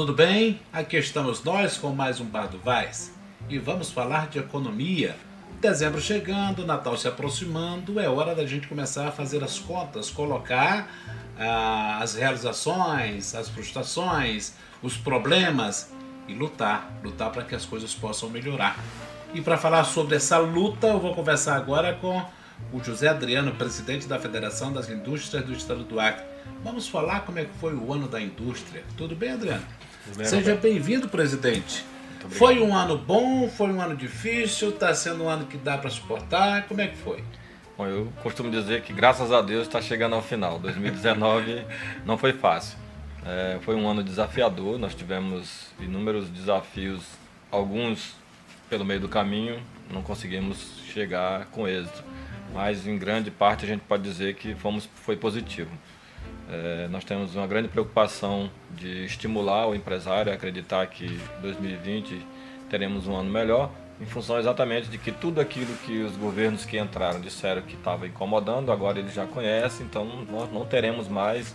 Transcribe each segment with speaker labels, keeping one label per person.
Speaker 1: Tudo bem? Aqui estamos nós com mais um Bar do Vaz e vamos falar de economia. Dezembro chegando, Natal se aproximando, é hora da gente começar a fazer as contas, colocar ah, as realizações, as frustrações, os problemas e lutar, lutar para que as coisas possam melhorar. E para falar sobre essa luta, eu vou conversar agora com o José Adriano, presidente da Federação das Indústrias do Estado do Acre. Vamos falar como é que foi o ano da indústria. Tudo bem, Adriano? Seja bem-vindo, presidente. Foi um ano bom, foi um ano difícil, está sendo um ano que dá para suportar. Como é que foi?
Speaker 2: Bom, eu costumo dizer que graças a Deus está chegando ao final. 2019 não foi fácil. É, foi um ano desafiador, nós tivemos inúmeros desafios, alguns pelo meio do caminho, não conseguimos chegar com êxito. Mas em grande parte a gente pode dizer que fomos, foi positivo. É, nós temos uma grande preocupação de estimular o empresário a acreditar que 2020 teremos um ano melhor, em função exatamente de que tudo aquilo que os governos que entraram disseram que estava incomodando, agora eles já conhecem, então nós não teremos mais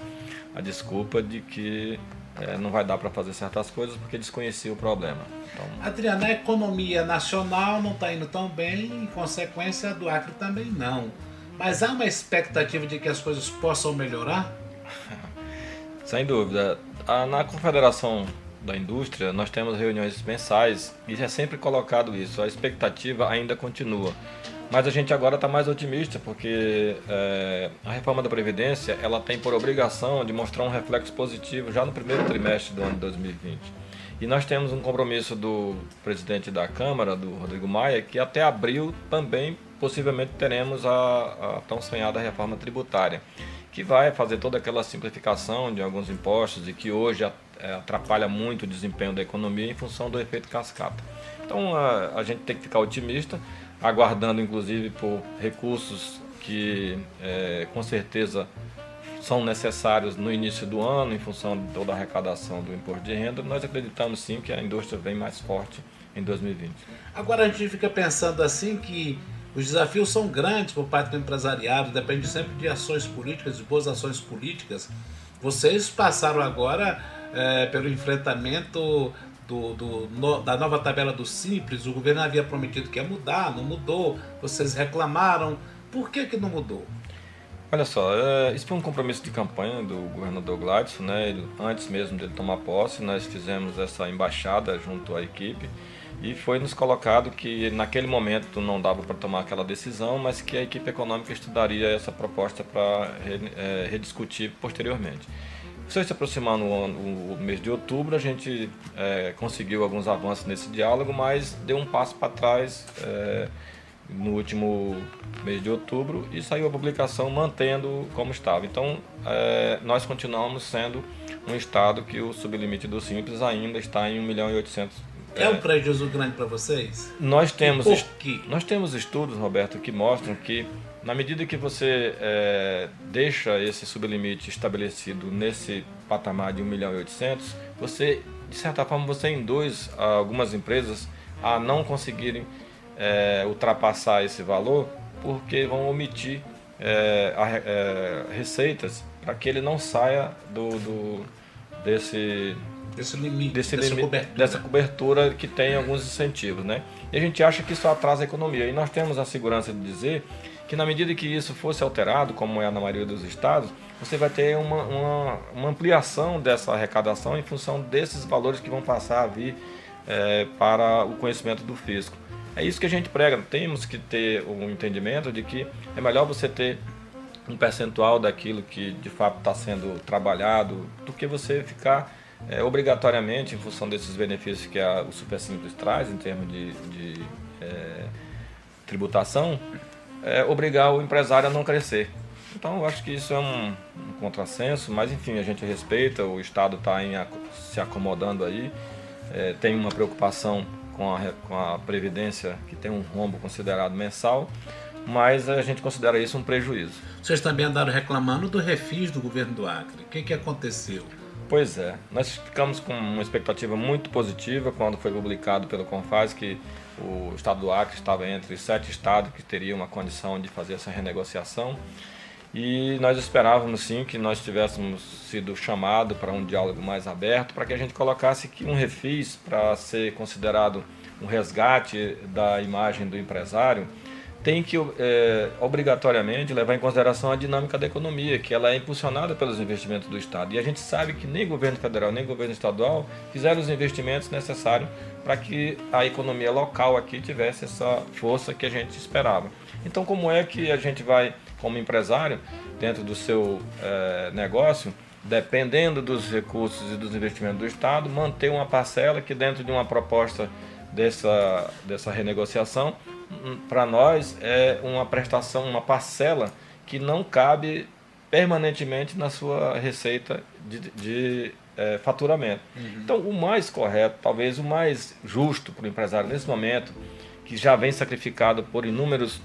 Speaker 2: a desculpa de que é, não vai dar para fazer certas coisas porque desconhecia o problema. Então,
Speaker 1: Adriano, a economia nacional não está indo tão bem, em consequência, do Acre também não. Mas há uma expectativa de que as coisas possam melhorar?
Speaker 2: Sem dúvida. A- Na Confederação da Indústria, nós temos reuniões mensais e é sempre colocado isso. A expectativa ainda continua. Mas a gente agora está mais otimista porque é, a reforma da Previdência ela tem por obrigação de mostrar um reflexo positivo já no primeiro trimestre do ano de 2020. E nós temos um compromisso do presidente da Câmara, do Rodrigo Maia, que até abril também possivelmente teremos a, a tão sonhada reforma tributária que vai fazer toda aquela simplificação de alguns impostos e que hoje é, atrapalha muito o desempenho da economia em função do efeito cascata. Então a, a gente tem que ficar otimista, aguardando inclusive por recursos que é, com certeza são necessários no início do ano em função de toda a arrecadação do imposto de renda. Nós acreditamos sim que a indústria vem mais forte em 2020.
Speaker 1: Agora a gente fica pensando assim que os desafios são grandes por parte do empresariado, depende sempre de ações políticas, de boas ações políticas. Vocês passaram agora eh, pelo enfrentamento do, do- no- da nova tabela do Simples, o governo havia prometido que ia mudar, não mudou, vocês reclamaram. Por que, que não mudou?
Speaker 2: Olha só, é, isso foi um compromisso de campanha do governador Gladson, né? Ele- antes mesmo dele tomar posse, nós fizemos essa embaixada junto à equipe e foi nos colocado que naquele momento não dava para tomar aquela decisão, mas que a equipe econômica estudaria essa proposta para é, rediscutir posteriormente. Foi se aproximando o, mês de outubro, a gente é, conseguiu alguns avanços nesse diálogo, mas deu um passo para trás. é, no último mês de outubro e saiu a publicação mantendo como estava. Então, eh, nós continuamos sendo um estado que o sublimite do Simples ainda está em 1 milhão e 800.
Speaker 1: É um prejuízo grande para vocês?
Speaker 2: Nós temos, nós temos estudos, Roberto, que mostram que na medida que você eh, deixa esse sublimite estabelecido nesse patamar de 1 milhão e 800, você, de certa forma, você induz algumas empresas a não conseguirem eh, ultrapassar esse valor porque vão omitir eh, a eh, receitas para que ele não saia do, do- desse
Speaker 1: Desse limite,
Speaker 2: desse
Speaker 1: dessa
Speaker 2: limite-
Speaker 1: cobertura.
Speaker 2: dessa cobertura que tem alguns incentivos, né? E a gente acha que isso atrasa a economia. E nós temos a segurança de dizer que na medida que isso fosse alterado, como é na maioria dos estados, você vai ter uma, uma, uma ampliação dessa arrecadação em função desses valores que vão passar a vir eh, para o conhecimento do fisco. É isso que a gente prega. Temos que ter um entendimento de que é melhor você ter um percentual daquilo que de fato está sendo trabalhado, do que você ficar é, obrigatoriamente, em função desses benefícios que a, o Super Simples traz em termos de, de é, tributação, é, obrigar o empresário a não crescer. Então, eu acho que isso é um, um contrassenso, mas enfim, a gente respeita, o Estado está se acomodando aí, é, tem uma preocupação com a, com a Previdência, que tem um rombo considerado mensal, mas a gente considera isso um prejuízo.
Speaker 1: Vocês também andaram reclamando do refis do governo do Acre. O que, que aconteceu?
Speaker 2: Pois é, nós ficamos com uma expectativa muito positiva quando foi publicado pelo Confaz que o estado do Acre estava entre sete estados que teriam uma condição de fazer essa renegociação. E nós esperávamos sim que nós tivéssemos sido chamados para um diálogo mais aberto, para que a gente colocasse um refis para ser considerado um resgate da imagem do empresário, tem que é, obrigatoriamente levar em consideração a dinâmica da economia, que ela é impulsionada pelos investimentos do Estado. E a gente sabe que nem governo federal nem governo estadual fizeram os investimentos necessários para que a economia local aqui tivesse essa força que a gente esperava. Então, como é que a gente vai como empresário, dentro do seu é, negócio, dependendo dos recursos e dos investimentos do Estado, manter uma parcela que dentro de uma proposta dessa, dessa renegociação, hum, para nós é uma prestação, uma parcela que não cabe permanentemente na sua receita de, de é, faturamento. Uhum. Então, o mais correto, talvez o mais justo para o empresário nesse momento, que já vem sacrificado por inúmeros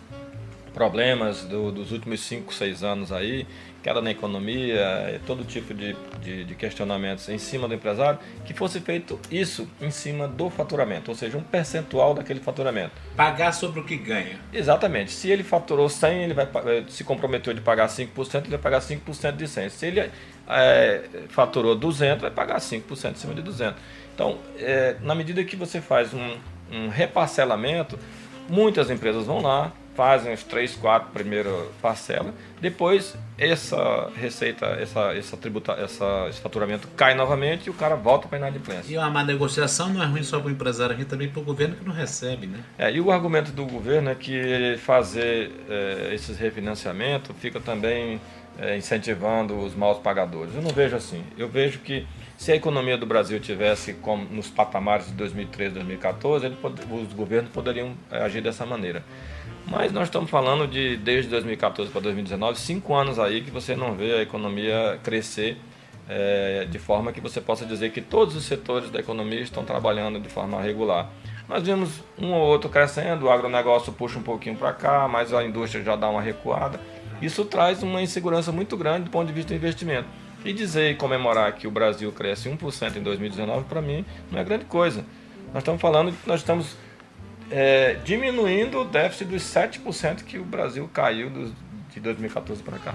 Speaker 2: problemas do, dos últimos 5, 6 anos aí, queda na economia, todo tipo de, de, de, questionamentos em cima do empresário, que fosse feito isso em cima do faturamento, ou seja, um percentual daquele faturamento.
Speaker 1: Pagar sobre o que ganha.
Speaker 2: Exatamente. Se ele faturou 100, ele vai eh, se comprometeu de pagar 5%, ele vai pagar 5% de 100. Se ele é, faturou 200, vai pagar 5% em cima de 200. Então, é, na medida que você faz um, um reparcelamento, muitas empresas vão lá, fazem os três, quatro primeiras parcelas, depois essa receita, essa, essa tributa, essa, esse faturamento cai novamente e o cara volta para a inadimplência.
Speaker 1: E uma má negociação não é ruim só para o empresário, é ruim também para o governo que não recebe, né?
Speaker 2: É, e o argumento do governo é que fazer é, esses refinanciamentos fica também é, incentivando os maus pagadores. Eu não vejo assim. Eu vejo que se a economia do Brasil tivesse como nos patamares de 2013, 2014, ele, os governos poderiam é, agir dessa maneira. Mas nós estamos falando de desde 2014 para 2019, cinco anos aí que você não vê a economia crescer é, de forma que você possa dizer que todos os setores da economia estão trabalhando de forma regular. Nós vimos um ou outro crescendo, o agronegócio puxa um pouquinho para cá, mas a indústria já dá uma recuada. Isso traz uma insegurança muito grande do ponto de vista do investimento. E dizer e comemorar que o Brasil cresce 1% em 2019, para mim, não é grande coisa. Nós estamos falando que nós estamos é, diminuindo o déficit dos 7% que o Brasil caiu do, de 2014 para cá.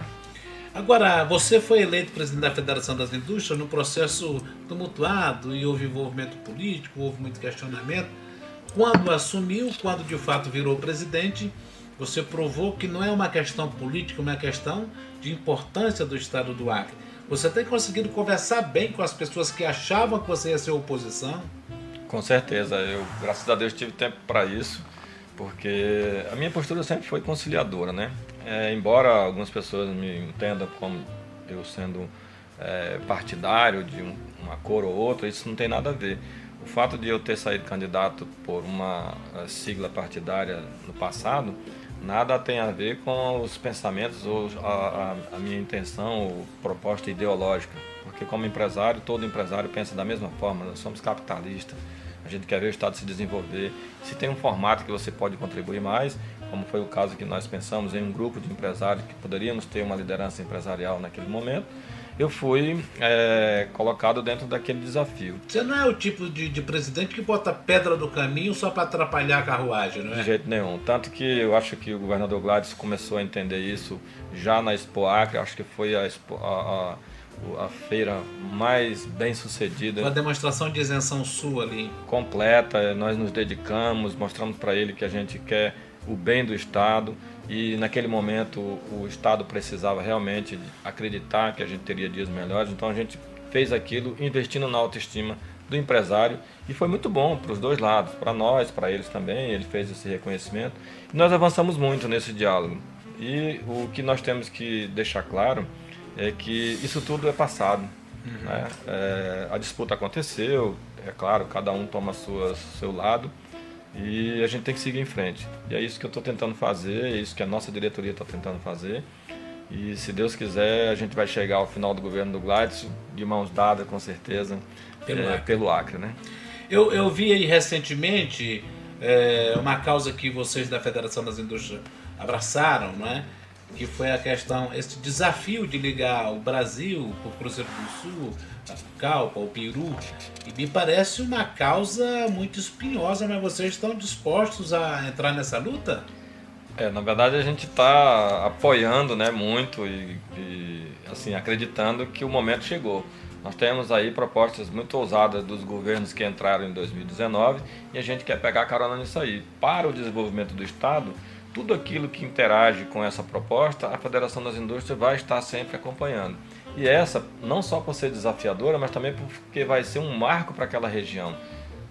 Speaker 1: Agora, você foi eleito presidente da Federação das Indústrias no processo tumultuado e houve envolvimento político, houve muito questionamento. Quando assumiu, quando de fato virou presidente, você provou que não é uma questão política, é uma questão de importância do Estado do Acre. Você tem conseguido conversar bem com as pessoas que achavam que você ia ser oposição?
Speaker 2: Com certeza, eu graças a Deus tive tempo para isso, porque a minha postura sempre foi conciliadora, né? É, embora algumas pessoas me entendam como eu sendo é, partidário de um, uma cor ou outra, isso não tem nada a ver. O fato de eu ter saído candidato por uma é, sigla partidária no passado, nada tem a ver com os pensamentos ou a, a, a minha intenção ou proposta ideológica porque como empresário, todo empresário pensa da mesma forma, nós somos capitalistas, a gente quer ver o Estado se desenvolver. Se tem um formato que você pode contribuir mais, como foi o caso que nós pensamos em um grupo de empresários que poderíamos ter uma liderança empresarial naquele momento, eu fui é, colocado dentro daquele desafio.
Speaker 1: Você não é o tipo de, de presidente que bota pedra do caminho só para atrapalhar a carruagem, não é?
Speaker 2: De jeito nenhum. Tanto que eu acho que o governador Gladys começou a entender isso já na Expo Acre, acho que foi a, Expo, a, a a feira mais bem sucedida.
Speaker 1: Uma demonstração de isenção sua ali.
Speaker 2: Completa, nós nos dedicamos, mostramos para ele que a gente quer o bem do Estado e naquele momento o Estado precisava realmente acreditar que a gente teria dias melhores, então a gente fez aquilo investindo na autoestima do empresário e foi muito bom para os dois lados, para nós, para eles também, ele fez esse reconhecimento e nós avançamos muito nesse diálogo. E o que nós temos que deixar claro é que isso tudo é passado. Né? É, a disputa aconteceu, é claro, cada um toma sua, seu lado e a gente tem que seguir em frente. E é isso que eu estou tentando fazer, é isso que a nossa diretoria está tentando fazer. E se Deus quiser, a gente vai chegar ao final do governo do Gladys de mãos dadas, com certeza,
Speaker 1: Pelo
Speaker 2: é,
Speaker 1: Acre.
Speaker 2: pelo Acre, né?
Speaker 1: Eu, eu vi aí recentemente é, uma causa que vocês da Federação das Indústrias abraçaram, não é? Que foi a questão, esse desafio de ligar o Brasil com o Cruzeiro do Sul, a Calpa, o Peru. E me parece uma causa muito espinhosa, mas vocês estão dispostos a entrar nessa luta?
Speaker 2: É, na verdade a gente está apoiando né, muito e, e, assim, acreditando que o momento chegou. Nós temos aí propostas muito ousadas dos governos que entraram em 2019 e a gente quer pegar carona nisso aí. Para o desenvolvimento do Estado, tudo aquilo que interage com essa proposta, a Federação das Indústrias vai estar sempre acompanhando. E essa, não só por ser desafiadora, mas também porque vai ser um marco para aquela região.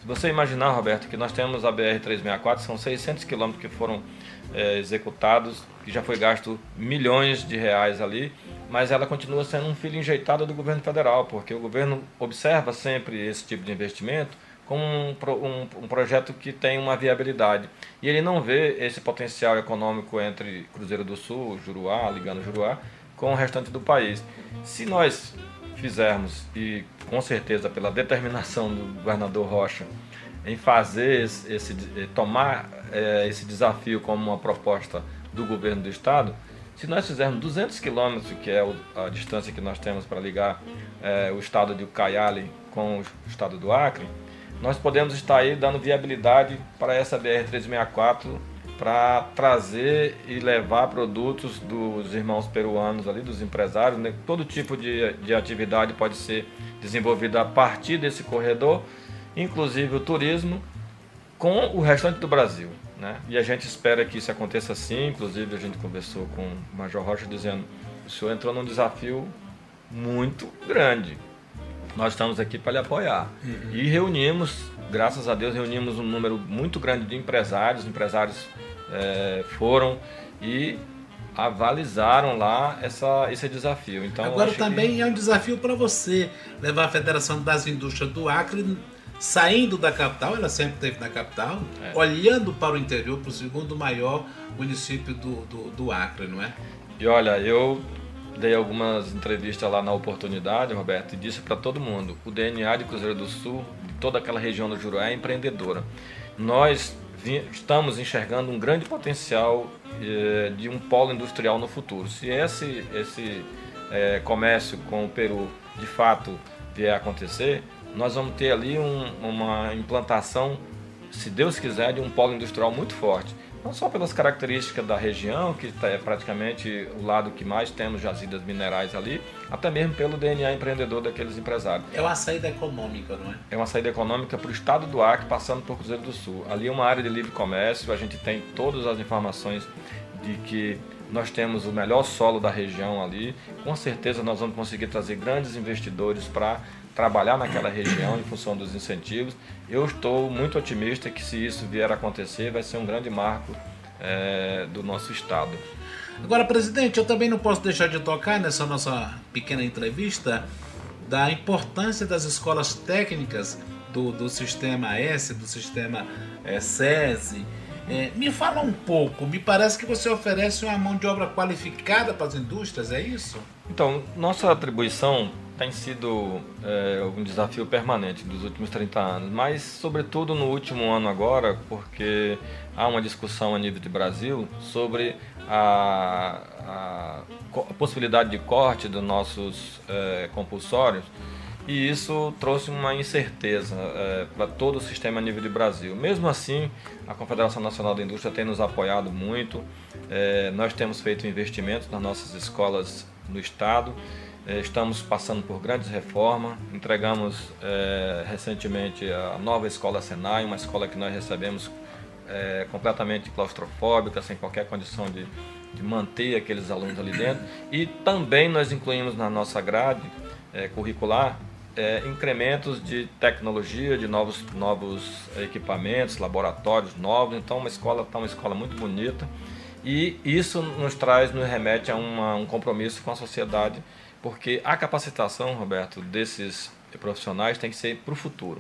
Speaker 2: Se você imaginar, Roberto, que nós temos a BR-364, são 600 quilômetros que foram é, executados, que já foi gasto milhões de reais ali, mas ela continua sendo um filho enjeitado do governo federal, porque o governo observa sempre esse tipo de investimento como um, um, um, projeto que tem uma viabilidade. E ele não vê esse potencial econômico entre Cruzeiro do Sul, Juruá, ligando Juruá, com o restante do país. Se nós fizermos, e com certeza pela determinação do governador Rocha, em fazer esse, esse tomar é, esse desafio como uma proposta do governo do estado, se nós fizermos 200 quilômetros, que é a distância que nós temos para ligar é, o estado de Ucayali com o estado do Acre, nós podemos estar aí dando viabilidade para essa BR-364 para trazer e levar produtos dos irmãos peruanos ali, dos empresários, né? todo tipo de, de atividade pode ser desenvolvida a partir desse corredor, inclusive o turismo, com o restante do Brasil. Né? E a gente espera que isso aconteça assim, inclusive a gente conversou com o Major Rocha dizendo o senhor entrou num desafio muito grande. Nós estamos aqui para lhe apoiar. Uhum. E reunimos, graças a Deus, reunimos um número muito grande de empresários. Empresários é, foram e avalizaram lá essa, esse desafio. Então,
Speaker 1: Agora também que... é um desafio para você levar a Federação das Indústrias do Acre saindo da capital, ela sempre esteve na capital, é. olhando para o interior, para o segundo maior município do, do, do Acre, não é?
Speaker 2: E olha, eu dei algumas entrevistas lá na oportunidade, Roberto, e disse para todo mundo: o DNA de Cruzeiro do Sul, de toda aquela região do Juruá, é empreendedora. Nós estamos enxergando um grande potencial eh, de um polo industrial no futuro. Se esse, esse eh, comércio com o Peru de fato vier a acontecer, nós vamos ter ali um, uma implantação, se Deus quiser, de um polo industrial muito forte. Não só pelas características da região, que é praticamente o lado que mais temos jazidas minerais ali, até mesmo pelo DNA empreendedor daqueles empresários.
Speaker 1: É uma saída econômica, não é?
Speaker 2: É uma saída econômica para o estado do Acre, passando por Cruzeiro do Sul. Ali é uma área de livre comércio, a gente tem todas as informações de que nós temos o melhor solo da região ali. Com certeza nós vamos conseguir trazer grandes investidores para trabalhar naquela região em função dos incentivos. Eu estou muito otimista que se isso vier a acontecer, vai ser um grande marco é, do nosso estado.
Speaker 1: Agora, presidente, eu também não posso deixar de tocar nessa nossa pequena entrevista da importância das escolas técnicas do, do sistema S, do sistema é, SESI. É, me fala um pouco, me parece que você oferece uma mão de obra qualificada para as indústrias, é isso?
Speaker 2: Então, nossa atribuição tem sido é, um desafio permanente dos últimos 30 anos, mas sobretudo no último ano agora, porque há uma discussão a nível de Brasil sobre a, a, a possibilidade de corte dos nossos é, compulsórios e isso trouxe uma incerteza é, para todo o sistema a nível de Brasil. Mesmo assim, a Confederação Nacional da Indústria tem nos apoiado muito, nós temos feito investimentos nas nossas escolas no Estado estamos passando por grandes reformas. Entregamos é, recentemente a nova escola Senai, uma escola que nós recebemos é, completamente claustrofóbica, sem qualquer condição de, de, manter aqueles alunos ali dentro. E também nós incluímos na nossa grade é, curricular é, incrementos de tecnologia, de novos, novos equipamentos, laboratórios novos. Então, uma escola está uma escola muito bonita E isso nos traz, nos remete a uma, um compromisso com a sociedade, porque a capacitação, Roberto, desses profissionais tem que ser para o futuro.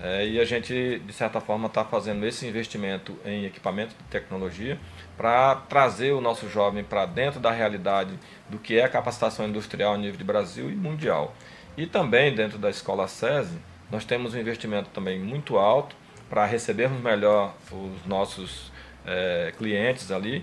Speaker 2: É, e a gente, de certa forma, está fazendo esse investimento em equipamento de tecnologia para trazer o nosso jovem para dentro da realidade do que é a capacitação industrial a nível de Brasil e mundial. E também dentro da escola SESI, nós temos um investimento também muito alto para recebermos melhor os nossos é, clientes ali,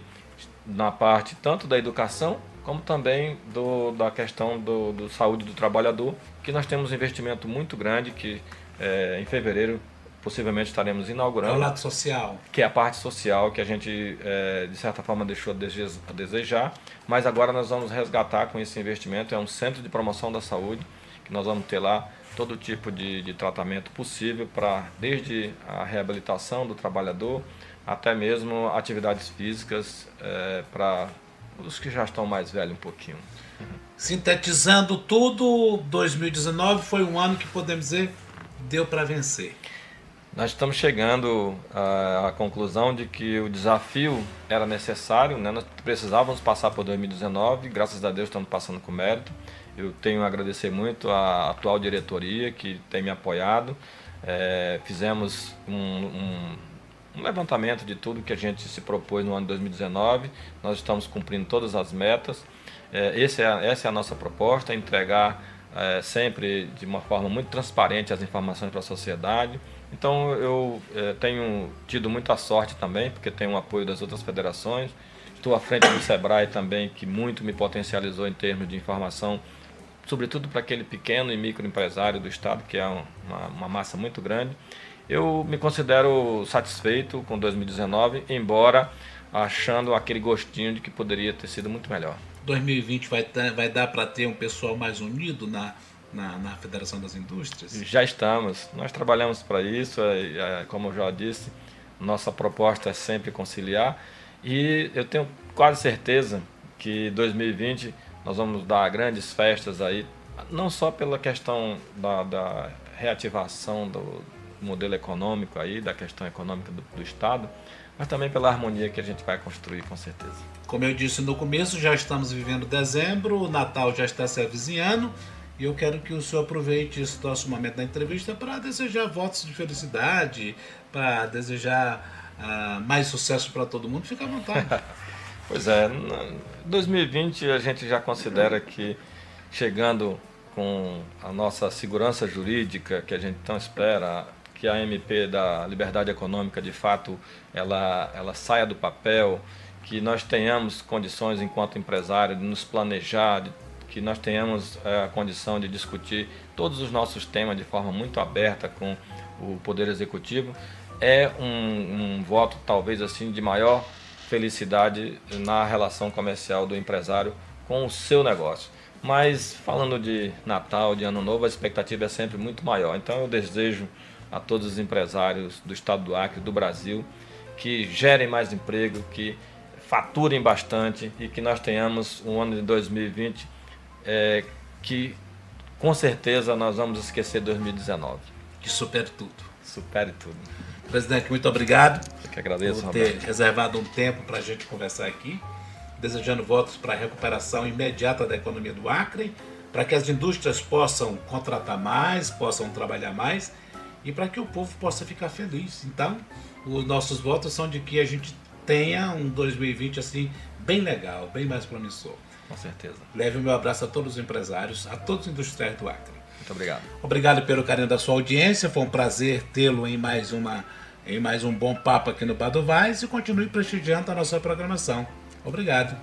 Speaker 2: na parte tanto da educação como também do, da questão do, do saúde do trabalhador, que nós temos um investimento muito grande que é, em fevereiro possivelmente estaremos inaugurando. É
Speaker 1: o lado social.
Speaker 2: Que é a parte social que a gente, é, de certa forma, deixou a desejar, mas agora nós vamos resgatar com esse investimento. É um centro de promoção da saúde, que nós vamos ter lá todo tipo de, de tratamento possível para, desde a reabilitação do trabalhador, até mesmo atividades físicas é, para os que já estão mais velhos um pouquinho.
Speaker 1: Sintetizando tudo, 2019 foi um ano que podemos dizer deu para vencer.
Speaker 2: Nós estamos chegando à, à, conclusão de que o desafio era necessário, né? nós precisávamos passar por 2019, graças a Deus estamos passando com mérito. Eu tenho a agradecer muito à atual diretoria que tem me apoiado. É, fizemos um, um, um, levantamento de tudo que a gente se propôs no ano de 2019, nós estamos cumprindo todas as metas. É, é, essa é a nossa proposta: entregar é, sempre de uma forma muito transparente as informações para a sociedade. Então eu é, tenho tido muita sorte também, porque tenho o apoio das outras federações. Estou à frente do SEBRAE também, que muito me potencializou em termos de informação, sobretudo para aquele pequeno e microempresário do Estado, que é uma, uma massa muito grande. Eu me considero satisfeito com 2019, embora achando aquele gostinho de que poderia ter sido muito melhor.
Speaker 1: 2020 vai, ter, vai dar para ter um pessoal mais unido na, na, na, Federação das Indústrias?
Speaker 2: Já estamos. Nós trabalhamos para isso, é, é, como eu já disse, nossa proposta é sempre conciliar e eu tenho quase certeza que 2020 nós vamos dar grandes festas aí, não só pela questão da, da reativação do modelo econômico aí, da questão econômica do, do Estado, mas também pela harmonia que a gente vai construir, com certeza.
Speaker 1: Como eu disse no começo, já estamos vivendo dezembro, o Natal já está se avizinhando. E eu quero que o senhor aproveite esse nosso momento da entrevista para desejar votos de felicidade, para desejar uh, mais sucesso para todo mundo. Fique à vontade.
Speaker 2: pois é, 2020 a gente já considera que chegando com a nossa segurança jurídica que a gente tão espera, que a MP da liberdade econômica de fato ela, ela saia do papel, que nós tenhamos condições enquanto empresário de nos planejar, de, que nós tenhamos é, a condição de discutir todos os nossos temas de forma muito aberta com o Poder Executivo, é um, um voto talvez assim de maior felicidade na relação comercial do empresário com o seu negócio. Mas falando de Natal, de Ano Novo, a expectativa é sempre muito maior. Então eu desejo a todos os empresários do estado do Acre, do Brasil, que gerem mais emprego, que faturem bastante e que nós tenhamos um ano de 2020 é, que com certeza nós vamos esquecer 2019.
Speaker 1: Que supere tudo.
Speaker 2: Supere tudo.
Speaker 1: Presidente, muito obrigado.
Speaker 2: Eu que agradeço,
Speaker 1: por ter Roberto. reservado um tempo para a gente conversar aqui. Desejando votos para a recuperação imediata da economia do Acre, para que as indústrias possam contratar mais, possam trabalhar mais e para que o povo possa ficar feliz. Então, os nossos votos são de que a gente tenha um 2020 assim bem legal, bem mais promissor.
Speaker 2: Com certeza.
Speaker 1: Leve o meu abraço a todos os empresários, a todos os industriais do Acre.
Speaker 2: Muito obrigado.
Speaker 1: Obrigado pelo carinho da sua audiência. Foi um prazer tê-lo em mais uma em mais um bom papo aqui no Bar do Vaz e continue prestigiando a nossa programação. Obrigado.